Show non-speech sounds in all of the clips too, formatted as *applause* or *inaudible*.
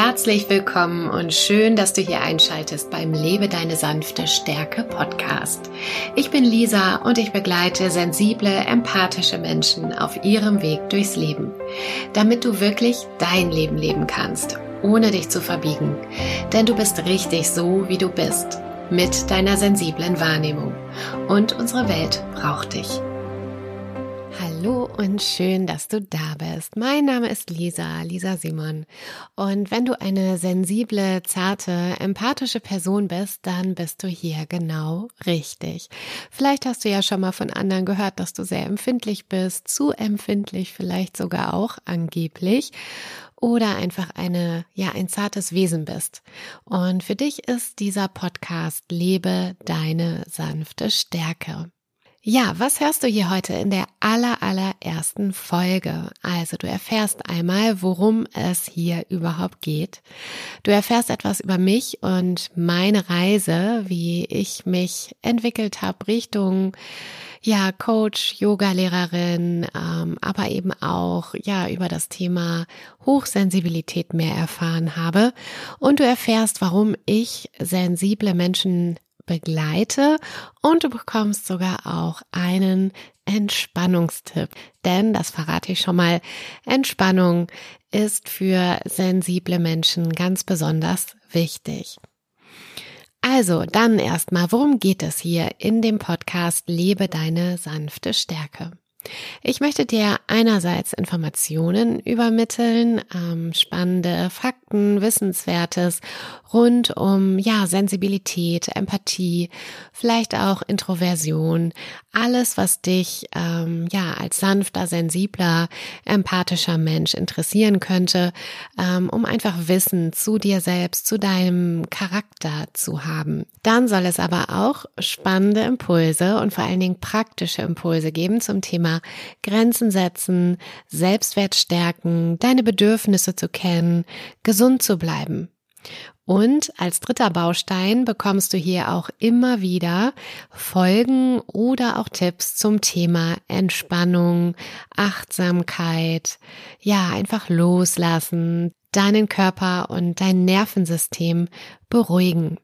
Herzlich willkommen und schön, dass du hier einschaltest beim Lebe deine sanfte Stärke Podcast. Ich bin Lisa und ich begleite sensible, empathische Menschen auf ihrem Weg durchs Leben, damit du wirklich dein Leben leben kannst, ohne dich zu verbiegen. Denn du bist richtig so, wie du bist, mit deiner sensiblen Wahrnehmung. Und unsere Welt braucht dich. Hallo und schön, dass du da bist. Mein Name ist Lisa, Lisa Simon. Und wenn du eine sensible, zarte, empathische Person bist, dann bist du hier genau richtig. Vielleicht hast du ja schon mal von anderen gehört, dass du sehr empfindlich bist, zu empfindlich vielleicht sogar auch angeblich oder einfach eine, ja, ein zartes Wesen bist. Und für dich ist dieser Podcast Lebe deine sanfte Stärke. Ja, was hörst du hier heute in der aller, allerersten Folge? Also du erfährst einmal, worum es hier überhaupt geht. Du erfährst etwas über mich und meine Reise, wie ich mich entwickelt habe Richtung ja, Coach, Yoga-Lehrerin, ähm, aber eben auch ja über das Thema Hochsensibilität mehr erfahren habe. Und du erfährst, warum ich sensible Menschen begleite und du bekommst sogar auch einen Entspannungstipp. Denn, das verrate ich schon mal, Entspannung ist für sensible Menschen ganz besonders wichtig. Also, dann erstmal, worum geht es hier in dem Podcast Lebe deine sanfte Stärke? Ich möchte dir einerseits Informationen übermitteln, ähm, spannende Fakten, Wissenswertes rund um ja Sensibilität, Empathie, vielleicht auch Introversion, alles, was dich ähm, ja als sanfter, sensibler, empathischer Mensch interessieren könnte, ähm, um einfach Wissen zu dir selbst, zu deinem Charakter zu haben. Dann soll es aber auch spannende Impulse und vor allen Dingen praktische Impulse geben zum Thema Grenzen setzen, Selbstwert stärken, deine Bedürfnisse zu kennen, gesund zu bleiben. Und als dritter Baustein bekommst du hier auch immer wieder Folgen oder auch Tipps zum Thema Entspannung, Achtsamkeit, ja, einfach loslassen, deinen Körper und dein Nervensystem beruhigen.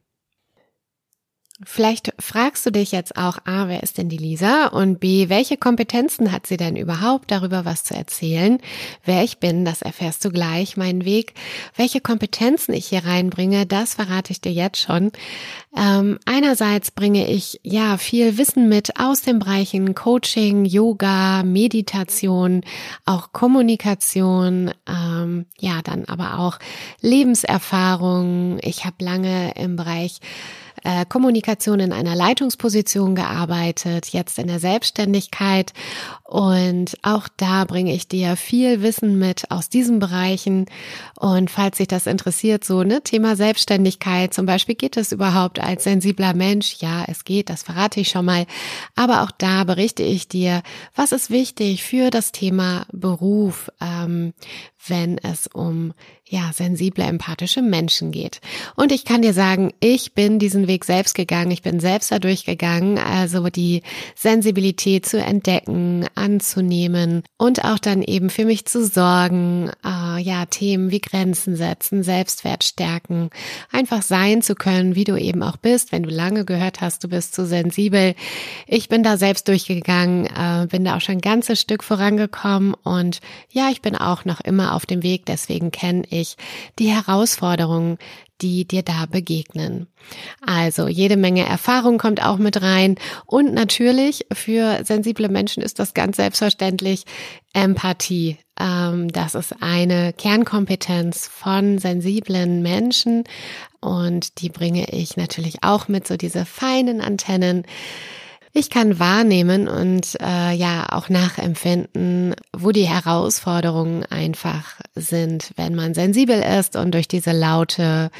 Vielleicht fragst du dich jetzt auch, A, wer ist denn die Lisa? Und B, welche Kompetenzen hat sie denn überhaupt darüber was zu erzählen? Wer ich bin, das erfährst du gleich, meinen Weg. Welche Kompetenzen ich hier reinbringe, das verrate ich dir jetzt schon. Ähm, einerseits bringe ich ja viel Wissen mit aus den Bereichen Coaching, Yoga, Meditation, auch Kommunikation, ähm, ja, dann aber auch Lebenserfahrung. Ich habe lange im Bereich äh, Kommunikation in einer Leitungsposition gearbeitet, jetzt in der Selbstständigkeit. Und auch da bringe ich dir viel Wissen mit aus diesen Bereichen. Und falls sich das interessiert, so ne Thema Selbstständigkeit zum Beispiel, geht es überhaupt als sensibler Mensch? Ja, es geht, das verrate ich schon mal, aber auch da berichte ich dir, was ist wichtig für das Thema Beruf, ähm, wenn es um ja, sensible, empathische Menschen geht. Und ich kann dir sagen, ich bin diesen Weg selbst gegangen, ich bin selbst dadurch gegangen, also die Sensibilität zu entdecken, anzunehmen und auch dann eben für mich zu sorgen, äh, ja, Themen wie Grenzen setzen, Selbstwert stärken, einfach sein zu können, wie du eben auch bist, wenn du lange gehört hast, du bist zu sensibel. Ich bin da selbst durchgegangen, äh, bin da auch schon ein ganzes Stück vorangekommen und ja, ich bin auch noch immer auf dem Weg, deswegen kenne ich die Herausforderungen, die dir da begegnen. Also jede Menge Erfahrung kommt auch mit rein und natürlich für sensible Menschen ist das ganz selbstverständlich Empathie. Ähm, das ist eine Kernkompetenz von sensiblen Menschen und die bringe ich natürlich auch mit, so diese feinen Antennen ich kann wahrnehmen und äh, ja auch nachempfinden, wo die Herausforderungen einfach sind, wenn man sensibel ist und durch diese laute,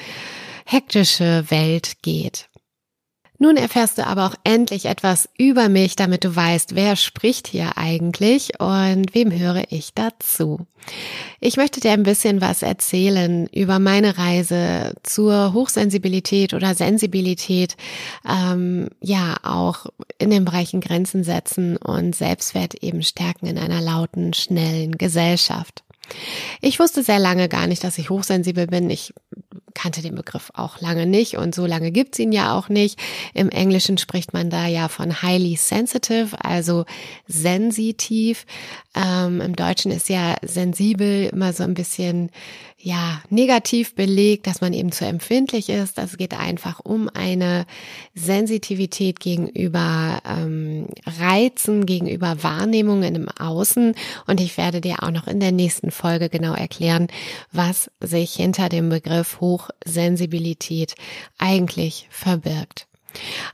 hektische Welt geht. Nun erfährst du aber auch endlich etwas über mich, damit du weißt, wer spricht hier eigentlich und wem höre ich dazu. Ich möchte dir ein bisschen was erzählen über meine Reise zur Hochsensibilität oder Sensibilität, ähm, ja auch in den Bereichen Grenzen setzen und Selbstwert eben stärken in einer lauten, schnellen Gesellschaft. Ich wusste sehr lange gar nicht, dass ich hochsensibel bin. Ich kannte den Begriff auch lange nicht und so lange gibt's ihn ja auch nicht. Im Englischen spricht man da ja von highly sensitive, also sensitiv. Ähm, Im Deutschen ist ja sensibel immer so ein bisschen ja, negativ belegt, dass man eben zu empfindlich ist. Es geht einfach um eine Sensitivität gegenüber ähm, Reizen, gegenüber Wahrnehmungen im Außen. Und ich werde dir auch noch in der nächsten Folge genau erklären, was sich hinter dem Begriff Hochsensibilität eigentlich verbirgt.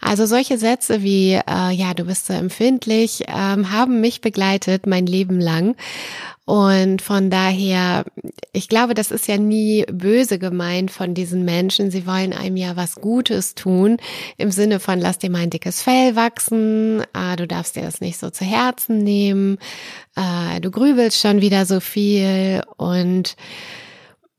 Also solche Sätze wie, äh, ja, du bist so empfindlich, ähm, haben mich begleitet mein Leben lang. Und von daher, ich glaube, das ist ja nie böse gemeint von diesen Menschen. Sie wollen einem ja was Gutes tun, im Sinne von, lass dir mal ein dickes Fell wachsen, äh, du darfst dir das nicht so zu Herzen nehmen, äh, du grübelst schon wieder so viel und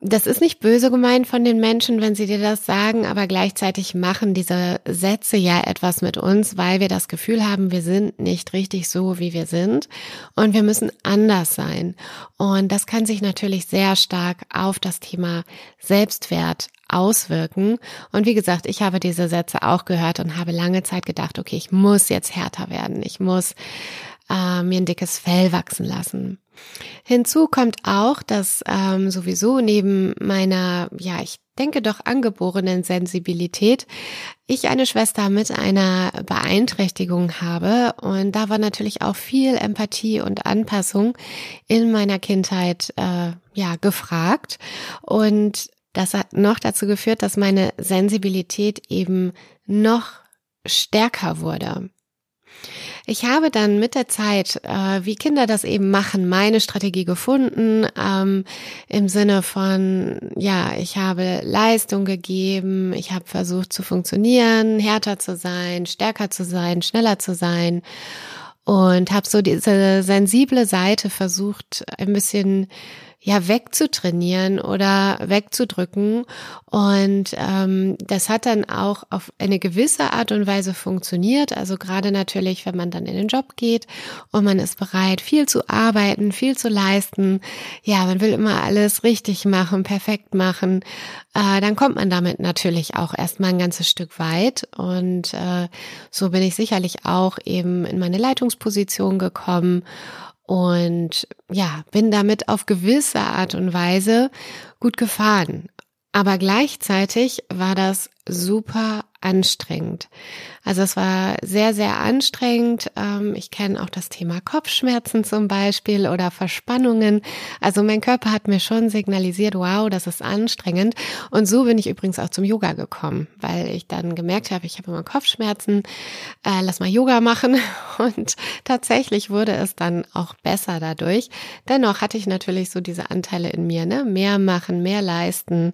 das ist nicht böse gemeint von den Menschen, wenn sie dir das sagen, aber gleichzeitig machen diese Sätze ja etwas mit uns, weil wir das Gefühl haben, wir sind nicht richtig so, wie wir sind und wir müssen anders sein. Und das kann sich natürlich sehr stark auf das Thema Selbstwert auswirken. Und wie gesagt, ich habe diese Sätze auch gehört und habe lange Zeit gedacht, okay, ich muss jetzt härter werden, ich muss äh, mir ein dickes Fell wachsen lassen. Hinzu kommt auch, dass ähm, sowieso neben meiner, ja, ich denke doch angeborenen Sensibilität, ich eine Schwester mit einer Beeinträchtigung habe und da war natürlich auch viel Empathie und Anpassung in meiner Kindheit äh, ja gefragt und das hat noch dazu geführt, dass meine Sensibilität eben noch stärker wurde. Ich habe dann mit der Zeit, äh, wie Kinder das eben machen, meine Strategie gefunden, ähm, im Sinne von, ja, ich habe Leistung gegeben, ich habe versucht zu funktionieren, härter zu sein, stärker zu sein, schneller zu sein und habe so diese sensible Seite versucht, ein bisschen ja wegzutrainieren oder wegzudrücken. Und ähm, das hat dann auch auf eine gewisse Art und Weise funktioniert. Also gerade natürlich, wenn man dann in den Job geht und man ist bereit, viel zu arbeiten, viel zu leisten. Ja, man will immer alles richtig machen, perfekt machen. Äh, dann kommt man damit natürlich auch erstmal ein ganzes Stück weit. Und äh, so bin ich sicherlich auch eben in meine Leitungsposition gekommen und ja, bin damit auf gewisse Art und Weise gut gefahren. Aber gleichzeitig war das super anstrengend. Also es war sehr, sehr anstrengend. Ähm, ich kenne auch das Thema Kopfschmerzen zum Beispiel oder Verspannungen. Also mein Körper hat mir schon signalisiert, wow, das ist anstrengend. Und so bin ich übrigens auch zum Yoga gekommen, weil ich dann gemerkt habe, ich habe immer Kopfschmerzen, äh, lass mal Yoga machen. *laughs* Und tatsächlich wurde es dann auch besser dadurch. Dennoch hatte ich natürlich so diese Anteile in mir, ne? Mehr machen, mehr leisten,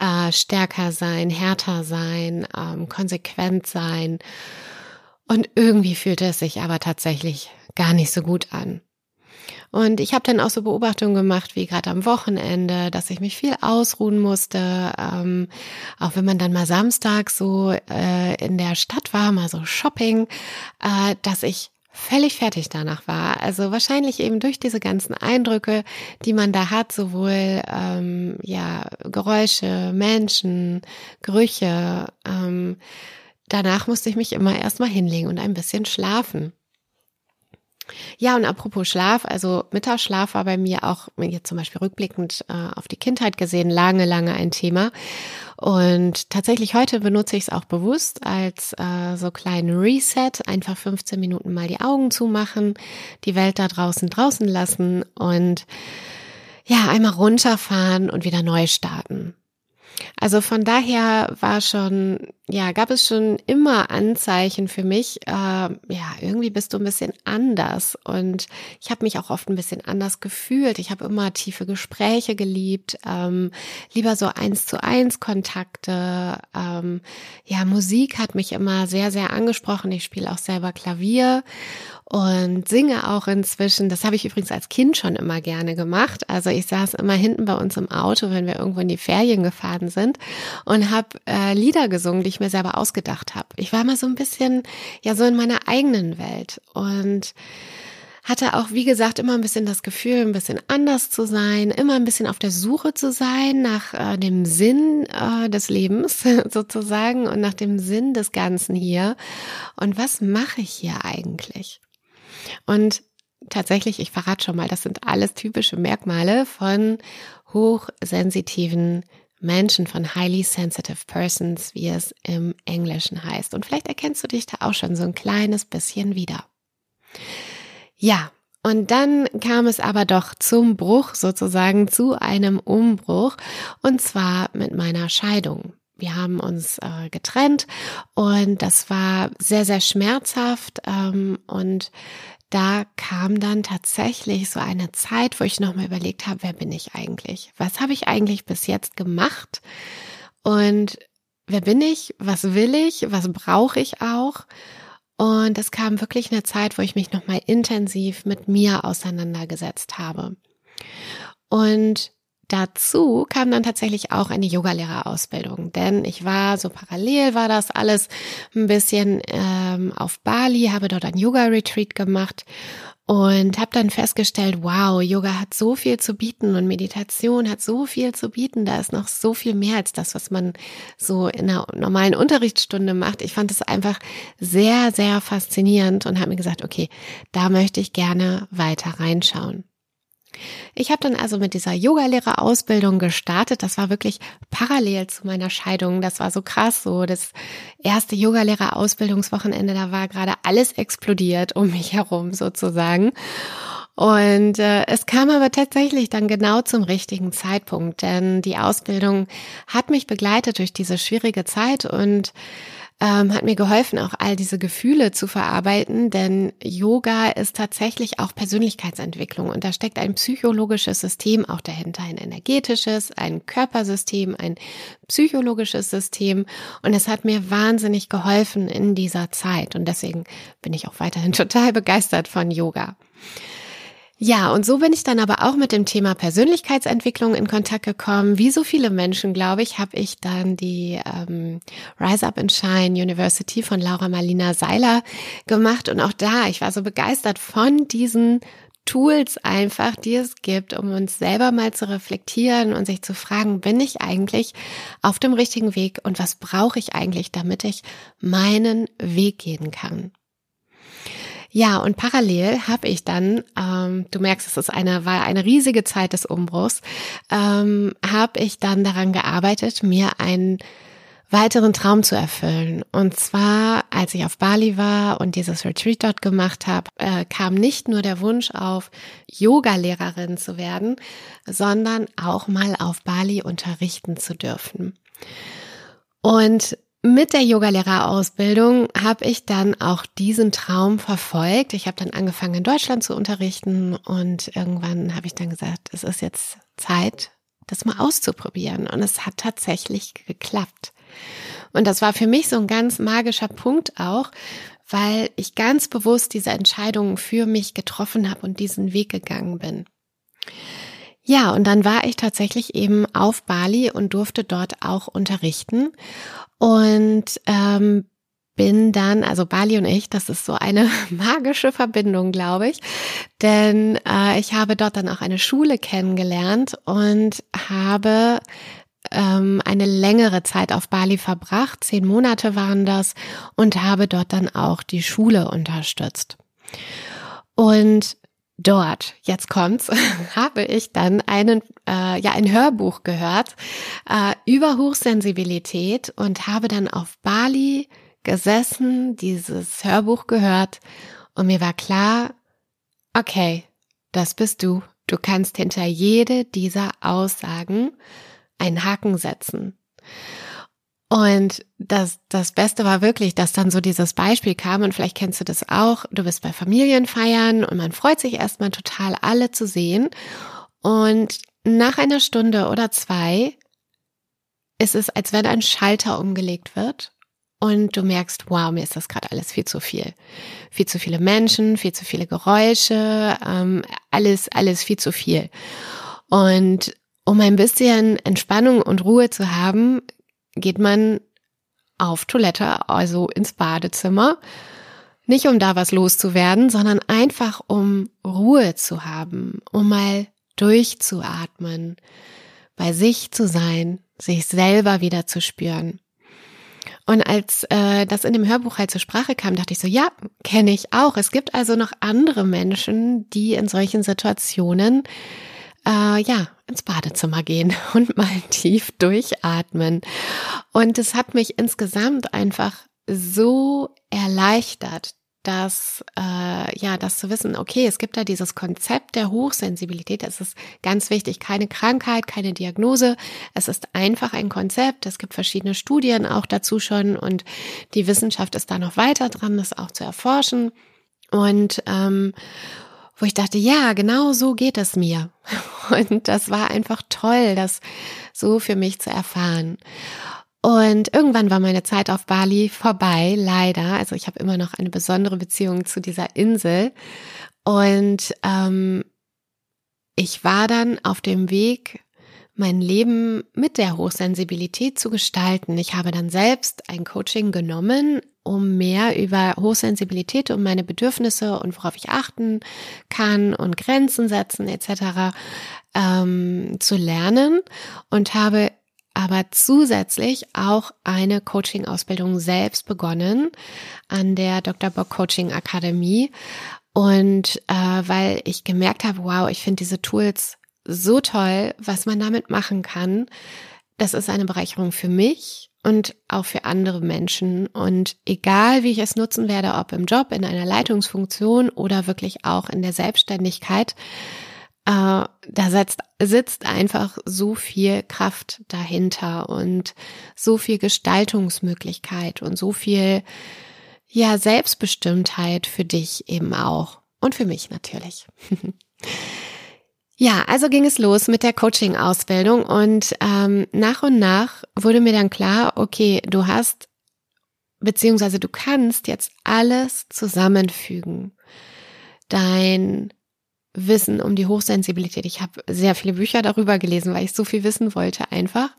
äh, stärker sein, härter sein, ähm, konsequent sein. Und irgendwie fühlte es sich aber tatsächlich gar nicht so gut an. Und ich habe dann auch so Beobachtungen gemacht, wie gerade am Wochenende, dass ich mich viel ausruhen musste. Ähm, auch wenn man dann mal Samstag so äh, in der Stadt war, mal so Shopping, äh, dass ich völlig fertig danach war. Also wahrscheinlich eben durch diese ganzen Eindrücke, die man da hat, sowohl ähm, ja Geräusche, Menschen, Gerüche. Ähm, danach musste ich mich immer erstmal hinlegen und ein bisschen schlafen. Ja, und apropos Schlaf, also Mittagsschlaf war bei mir auch jetzt zum Beispiel rückblickend äh, auf die Kindheit gesehen lange, lange ein Thema. Und tatsächlich heute benutze ich es auch bewusst als äh, so kleinen Reset, einfach 15 Minuten mal die Augen zumachen, die Welt da draußen draußen lassen und ja, einmal runterfahren und wieder neu starten. Also von daher war schon, ja, gab es schon immer Anzeichen für mich, äh, ja, irgendwie bist du ein bisschen anders. Und ich habe mich auch oft ein bisschen anders gefühlt. Ich habe immer tiefe Gespräche geliebt, ähm, lieber so eins zu eins Kontakte. Ähm, ja, Musik hat mich immer sehr, sehr angesprochen. Ich spiele auch selber Klavier und singe auch inzwischen. Das habe ich übrigens als Kind schon immer gerne gemacht. Also ich saß immer hinten bei uns im Auto, wenn wir irgendwo in die Ferien gefahren sind und habe äh, Lieder gesungen, die ich mir selber ausgedacht habe. Ich war immer so ein bisschen ja so in meiner eigenen Welt und hatte auch, wie gesagt, immer ein bisschen das Gefühl, ein bisschen anders zu sein, immer ein bisschen auf der Suche zu sein nach äh, dem Sinn äh, des Lebens *laughs* sozusagen und nach dem Sinn des Ganzen hier. Und was mache ich hier eigentlich? Und tatsächlich, ich verrate schon mal, das sind alles typische Merkmale von hochsensitiven Menschen, von highly sensitive persons, wie es im Englischen heißt. Und vielleicht erkennst du dich da auch schon so ein kleines bisschen wieder. Ja, und dann kam es aber doch zum Bruch sozusagen, zu einem Umbruch, und zwar mit meiner Scheidung. Wir haben uns äh, getrennt und das war sehr, sehr schmerzhaft ähm, und da kam dann tatsächlich so eine Zeit, wo ich nochmal überlegt habe, wer bin ich eigentlich? Was habe ich eigentlich bis jetzt gemacht? Und wer bin ich? Was will ich? Was brauche ich auch? Und es kam wirklich eine Zeit, wo ich mich nochmal intensiv mit mir auseinandergesetzt habe. Und dazu kam dann tatsächlich auch eine Yogalehrerausbildung, denn ich war so parallel war das alles ein bisschen ähm, auf Bali, habe dort ein Yoga-Retreat gemacht und habe dann festgestellt, wow, Yoga hat so viel zu bieten und Meditation hat so viel zu bieten. Da ist noch so viel mehr als das, was man so in einer normalen Unterrichtsstunde macht. Ich fand es einfach sehr, sehr faszinierend und habe mir gesagt, okay, da möchte ich gerne weiter reinschauen. Ich habe dann also mit dieser Yogalehrerausbildung gestartet. Das war wirklich parallel zu meiner Scheidung. Das war so krass, so das erste Yogalehrerausbildungswochenende, da war gerade alles explodiert um mich herum sozusagen. Und äh, es kam aber tatsächlich dann genau zum richtigen Zeitpunkt, denn die Ausbildung hat mich begleitet durch diese schwierige Zeit und ähm, hat mir geholfen, auch all diese Gefühle zu verarbeiten, denn Yoga ist tatsächlich auch Persönlichkeitsentwicklung und da steckt ein psychologisches System auch dahinter, ein energetisches, ein Körpersystem, ein psychologisches System und es hat mir wahnsinnig geholfen in dieser Zeit und deswegen bin ich auch weiterhin *laughs* total begeistert von Yoga. Ja, und so bin ich dann aber auch mit dem Thema Persönlichkeitsentwicklung in Kontakt gekommen. Wie so viele Menschen, glaube ich, habe ich dann die ähm, Rise Up and Shine University von Laura Marlina Seiler gemacht. Und auch da, ich war so begeistert von diesen Tools einfach, die es gibt, um uns selber mal zu reflektieren und sich zu fragen, bin ich eigentlich auf dem richtigen Weg und was brauche ich eigentlich, damit ich meinen Weg gehen kann? Ja, und parallel habe ich dann, ähm, du merkst, es ist eine, war eine riesige Zeit des Umbruchs, ähm, habe ich dann daran gearbeitet, mir einen weiteren Traum zu erfüllen. Und zwar, als ich auf Bali war und dieses Retreat dort gemacht habe, äh, kam nicht nur der Wunsch auf, Yoga-Lehrerin zu werden, sondern auch mal auf Bali unterrichten zu dürfen. Und mit der Yogalehrerausbildung habe ich dann auch diesen Traum verfolgt. Ich habe dann angefangen in Deutschland zu unterrichten und irgendwann habe ich dann gesagt, es ist jetzt Zeit, das mal auszuprobieren. Und es hat tatsächlich geklappt. Und das war für mich so ein ganz magischer Punkt auch, weil ich ganz bewusst diese Entscheidungen für mich getroffen habe und diesen Weg gegangen bin. Ja, und dann war ich tatsächlich eben auf Bali und durfte dort auch unterrichten. Und ähm, bin dann, also Bali und ich, das ist so eine *laughs* magische Verbindung, glaube ich, denn äh, ich habe dort dann auch eine Schule kennengelernt und habe ähm, eine längere Zeit auf Bali verbracht, zehn Monate waren das, und habe dort dann auch die Schule unterstützt. Und dort, jetzt kommt's, *laughs* habe ich dann einen, äh, ja, ein Hörbuch gehört äh, über Hochsensibilität und habe dann auf Bali gesessen, dieses Hörbuch gehört und mir war klar, okay, das bist du. Du kannst hinter jede dieser Aussagen einen Haken setzen. Und das, das Beste war wirklich, dass dann so dieses Beispiel kam und vielleicht kennst du das auch. Du bist bei Familienfeiern und man freut sich erstmal total, alle zu sehen. Und nach einer Stunde oder zwei ist es, als wenn ein Schalter umgelegt wird und du merkst, wow, mir ist das gerade alles viel zu viel. Viel zu viele Menschen, viel zu viele Geräusche, ähm, alles, alles viel zu viel. Und um ein bisschen Entspannung und Ruhe zu haben, geht man auf Toilette, also ins Badezimmer, Nicht um da was loszuwerden, sondern einfach um Ruhe zu haben, um mal durchzuatmen, bei sich zu sein, sich selber wieder zu spüren. Und als äh, das in dem Hörbuch halt zur Sprache kam, dachte ich so, ja, kenne ich auch. Es gibt also noch andere Menschen, die in solchen Situationen äh, ja ins Badezimmer gehen *laughs* und mal tief durchatmen. Und es hat mich insgesamt einfach so erleichtert, dass äh, ja das zu wissen, okay, es gibt da dieses Konzept der Hochsensibilität. Es ist ganz wichtig, keine Krankheit, keine Diagnose. Es ist einfach ein Konzept. Es gibt verschiedene Studien auch dazu schon und die Wissenschaft ist da noch weiter dran, das auch zu erforschen. Und ähm, wo ich dachte, ja, genau so geht es mir. Und das war einfach toll, das so für mich zu erfahren. Und irgendwann war meine Zeit auf Bali vorbei, leider. Also ich habe immer noch eine besondere Beziehung zu dieser Insel. Und ähm, ich war dann auf dem Weg, mein Leben mit der Hochsensibilität zu gestalten. Ich habe dann selbst ein Coaching genommen, um mehr über Hochsensibilität, um meine Bedürfnisse und worauf ich achten kann und Grenzen setzen etc. Ähm, zu lernen und habe aber zusätzlich auch eine Coaching-Ausbildung selbst begonnen an der Dr. Bock Coaching Akademie. Und äh, weil ich gemerkt habe, wow, ich finde diese Tools so toll, was man damit machen kann. Das ist eine Bereicherung für mich und auch für andere Menschen. Und egal, wie ich es nutzen werde, ob im Job, in einer Leitungsfunktion oder wirklich auch in der Selbstständigkeit, äh, da sitzt, sitzt einfach so viel Kraft dahinter und so viel Gestaltungsmöglichkeit und so viel, ja, Selbstbestimmtheit für dich eben auch und für mich natürlich. *laughs* Ja, also ging es los mit der Coaching-Ausbildung und ähm, nach und nach wurde mir dann klar, okay, du hast beziehungsweise du kannst jetzt alles zusammenfügen. Dein Wissen um die Hochsensibilität. Ich habe sehr viele Bücher darüber gelesen, weil ich so viel wissen wollte einfach.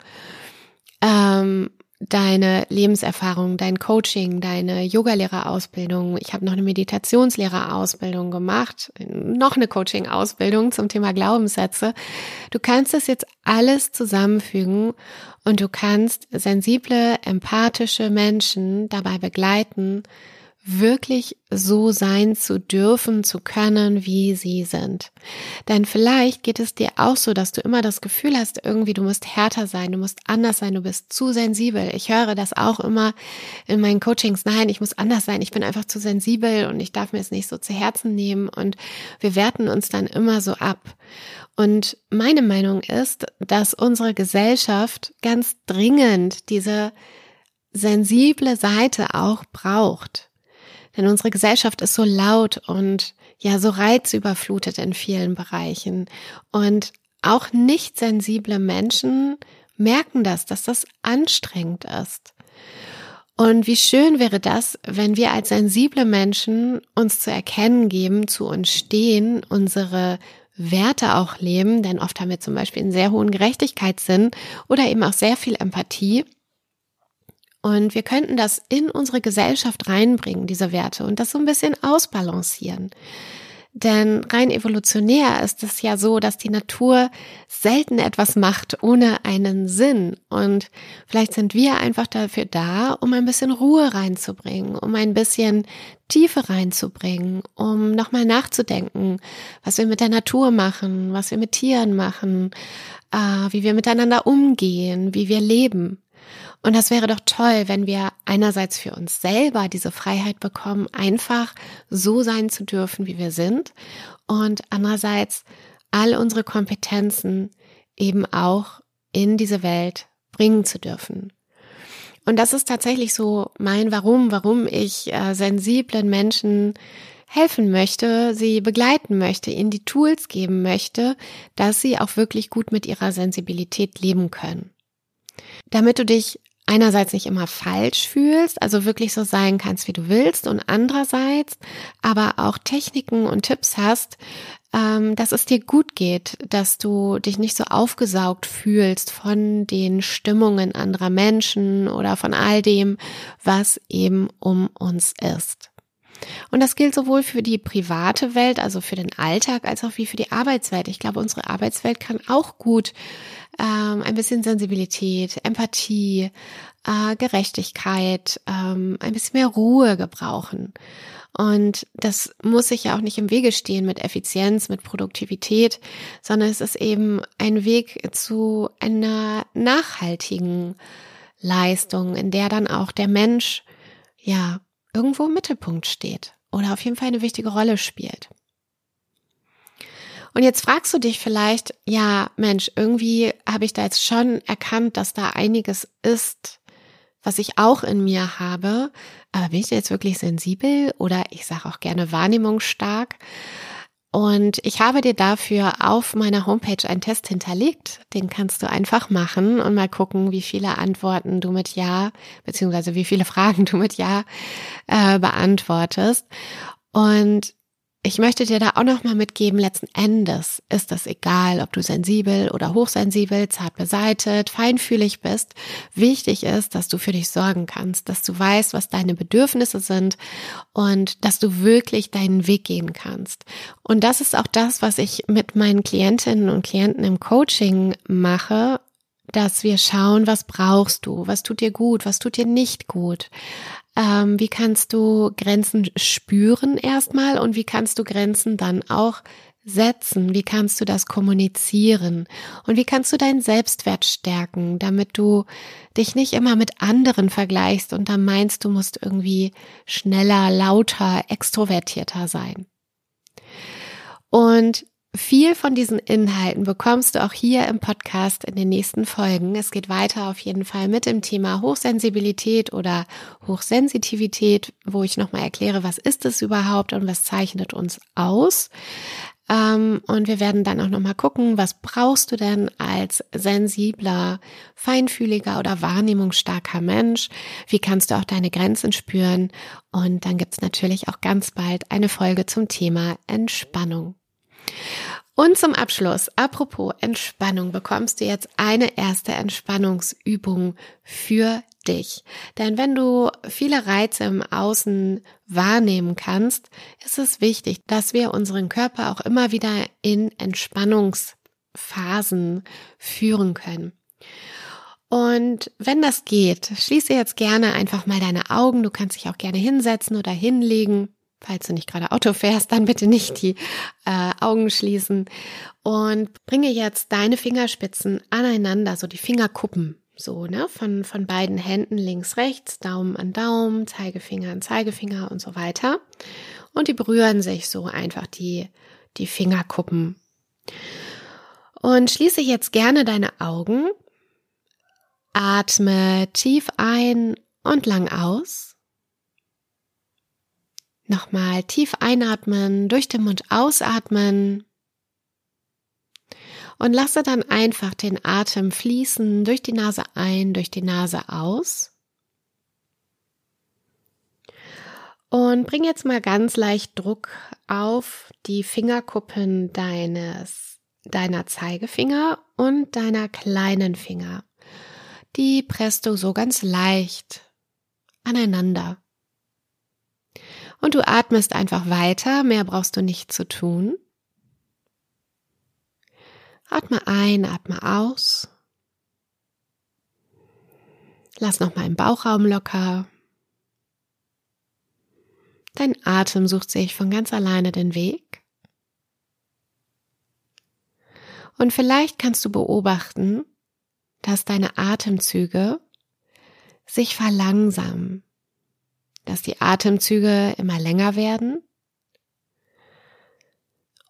Ähm, deine Lebenserfahrung, dein Coaching, deine Yogalehrerausbildung. Ich habe noch eine Meditationslehrerausbildung gemacht, noch eine Coaching-Ausbildung zum Thema Glaubenssätze. Du kannst das jetzt alles zusammenfügen und du kannst sensible, empathische Menschen dabei begleiten, wirklich so sein zu dürfen, zu können, wie sie sind. Denn vielleicht geht es dir auch so, dass du immer das Gefühl hast, irgendwie du musst härter sein, du musst anders sein, du bist zu sensibel. Ich höre das auch immer in meinen Coachings. Nein, ich muss anders sein, ich bin einfach zu sensibel und ich darf mir es nicht so zu Herzen nehmen und wir werten uns dann immer so ab. Und meine Meinung ist, dass unsere Gesellschaft ganz dringend diese sensible Seite auch braucht. Denn unsere Gesellschaft ist so laut und ja so reizüberflutet in vielen Bereichen. Und auch nicht sensible Menschen merken das, dass das anstrengend ist. Und wie schön wäre das, wenn wir als sensible Menschen uns zu erkennen geben, zu uns stehen, unsere Werte auch leben, denn oft haben wir zum Beispiel einen sehr hohen Gerechtigkeitssinn oder eben auch sehr viel Empathie und wir könnten das in unsere Gesellschaft reinbringen, diese Werte, und das so ein bisschen ausbalancieren. Denn rein evolutionär ist es ja so, dass die Natur selten etwas macht ohne einen Sinn. Und vielleicht sind wir einfach dafür da, um ein bisschen Ruhe reinzubringen, um ein bisschen Tiefe reinzubringen, um nochmal nachzudenken, was wir mit der Natur machen, was wir mit Tieren machen, äh, wie wir miteinander umgehen, wie wir leben. Und das wäre doch toll, wenn wir einerseits für uns selber diese Freiheit bekommen, einfach so sein zu dürfen, wie wir sind, und andererseits all unsere Kompetenzen eben auch in diese Welt bringen zu dürfen. Und das ist tatsächlich so mein Warum, warum ich äh, sensiblen Menschen helfen möchte, sie begleiten möchte, ihnen die Tools geben möchte, dass sie auch wirklich gut mit ihrer Sensibilität leben können. Damit du dich einerseits nicht immer falsch fühlst, also wirklich so sein kannst, wie du willst, und andererseits aber auch Techniken und Tipps hast, ähm, dass es dir gut geht, dass du dich nicht so aufgesaugt fühlst von den Stimmungen anderer Menschen oder von all dem, was eben um uns ist. Und das gilt sowohl für die private Welt, also für den Alltag, als auch wie für die Arbeitswelt. Ich glaube, unsere Arbeitswelt kann auch gut ähm, ein bisschen Sensibilität, Empathie, äh, Gerechtigkeit, ähm, ein bisschen mehr Ruhe gebrauchen. Und das muss sich ja auch nicht im Wege stehen mit Effizienz, mit Produktivität, sondern es ist eben ein Weg zu einer nachhaltigen Leistung, in der dann auch der Mensch, ja, irgendwo im Mittelpunkt steht oder auf jeden Fall eine wichtige Rolle spielt. Und jetzt fragst du dich vielleicht, ja, Mensch, irgendwie habe ich da jetzt schon erkannt, dass da einiges ist, was ich auch in mir habe. Aber bin ich jetzt wirklich sensibel oder ich sage auch gerne wahrnehmungsstark? Und ich habe dir dafür auf meiner Homepage einen Test hinterlegt. Den kannst du einfach machen und mal gucken, wie viele Antworten du mit Ja, beziehungsweise wie viele *laughs* Fragen du mit Ja äh, beantwortest. Und ich möchte dir da auch noch mal mitgeben, letzten Endes ist das egal, ob du sensibel oder hochsensibel, zart beseitet, feinfühlig bist. Wichtig ist, dass du für dich sorgen kannst, dass du weißt, was deine Bedürfnisse sind und dass du wirklich deinen Weg gehen kannst. Und das ist auch das, was ich mit meinen Klientinnen und Klienten im Coaching mache dass wir schauen, was brauchst du, was tut dir gut, was tut dir nicht gut. Ähm, wie kannst du Grenzen spüren erstmal und wie kannst du Grenzen dann auch setzen? Wie kannst du das kommunizieren? Und wie kannst du deinen Selbstwert stärken, damit du dich nicht immer mit anderen vergleichst und dann meinst, du musst irgendwie schneller, lauter, extrovertierter sein? Und viel von diesen Inhalten bekommst du auch hier im Podcast in den nächsten Folgen. Es geht weiter auf jeden Fall mit dem Thema Hochsensibilität oder Hochsensitivität, wo ich nochmal erkläre, was ist es überhaupt und was zeichnet uns aus. Ähm, und wir werden dann auch nochmal gucken, was brauchst du denn als sensibler, feinfühliger oder wahrnehmungsstarker Mensch? Wie kannst du auch deine Grenzen spüren? Und dann gibt's natürlich auch ganz bald eine Folge zum Thema Entspannung. Und zum Abschluss, apropos Entspannung, bekommst du jetzt eine erste Entspannungsübung für dich. Denn wenn du viele Reize im Außen wahrnehmen kannst, ist es wichtig, dass wir unseren Körper auch immer wieder in Entspannungsphasen führen können. Und wenn das geht, schließe jetzt gerne einfach mal deine Augen. Du kannst dich auch gerne hinsetzen oder hinlegen. Falls du nicht gerade Auto fährst, dann bitte nicht die äh, Augen schließen und bringe jetzt deine Fingerspitzen aneinander, so die Fingerkuppen, so, ne, von, von beiden Händen links, rechts, Daumen an Daumen, Zeigefinger an Zeigefinger und so weiter. Und die berühren sich so einfach die, die Fingerkuppen. Und schließe jetzt gerne deine Augen. Atme tief ein und lang aus. Nochmal tief einatmen, durch den Mund ausatmen. Und lasse dann einfach den Atem fließen durch die Nase ein, durch die Nase aus. Und bring jetzt mal ganz leicht Druck auf die Fingerkuppen deines, deiner Zeigefinger und deiner kleinen Finger. Die presst du so ganz leicht aneinander. Und du atmest einfach weiter, mehr brauchst du nicht zu tun. Atme ein, atme aus. Lass nochmal im Bauchraum locker. Dein Atem sucht sich von ganz alleine den Weg. Und vielleicht kannst du beobachten, dass deine Atemzüge sich verlangsamen dass die Atemzüge immer länger werden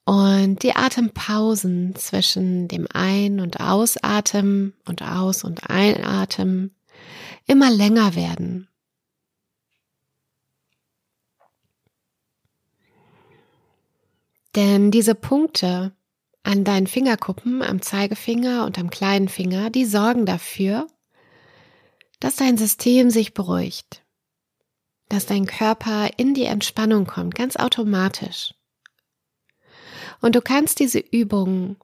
und die Atempausen zwischen dem Ein- und Ausatmen und Aus- und Einatmen immer länger werden. Denn diese Punkte an deinen Fingerkuppen, am Zeigefinger und am kleinen Finger, die sorgen dafür, dass dein System sich beruhigt dass dein Körper in die Entspannung kommt, ganz automatisch. Und du kannst diese Übung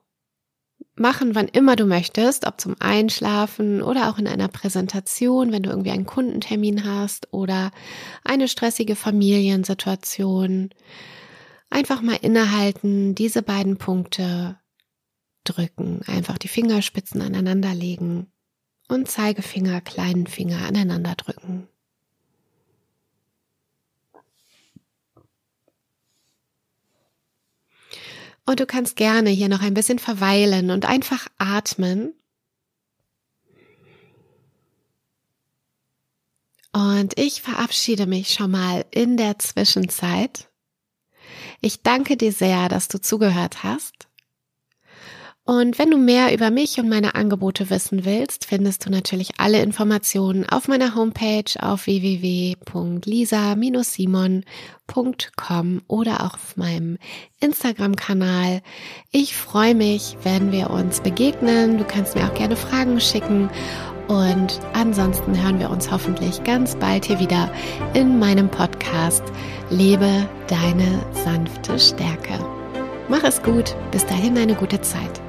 machen, wann immer du möchtest, ob zum Einschlafen oder auch in einer Präsentation, wenn du irgendwie einen Kundentermin hast oder eine stressige Familiensituation. Einfach mal innehalten, diese beiden Punkte drücken, einfach die Fingerspitzen aneinander legen und Zeigefinger, kleinen Finger aneinander drücken. Und du kannst gerne hier noch ein bisschen verweilen und einfach atmen. Und ich verabschiede mich schon mal in der Zwischenzeit. Ich danke dir sehr, dass du zugehört hast. Und wenn du mehr über mich und meine Angebote wissen willst, findest du natürlich alle Informationen auf meiner Homepage auf www.lisa-simon.com oder auch auf meinem Instagram-Kanal. Ich freue mich, wenn wir uns begegnen. Du kannst mir auch gerne Fragen schicken. Und ansonsten hören wir uns hoffentlich ganz bald hier wieder in meinem Podcast Lebe deine sanfte Stärke. Mach es gut. Bis dahin eine gute Zeit.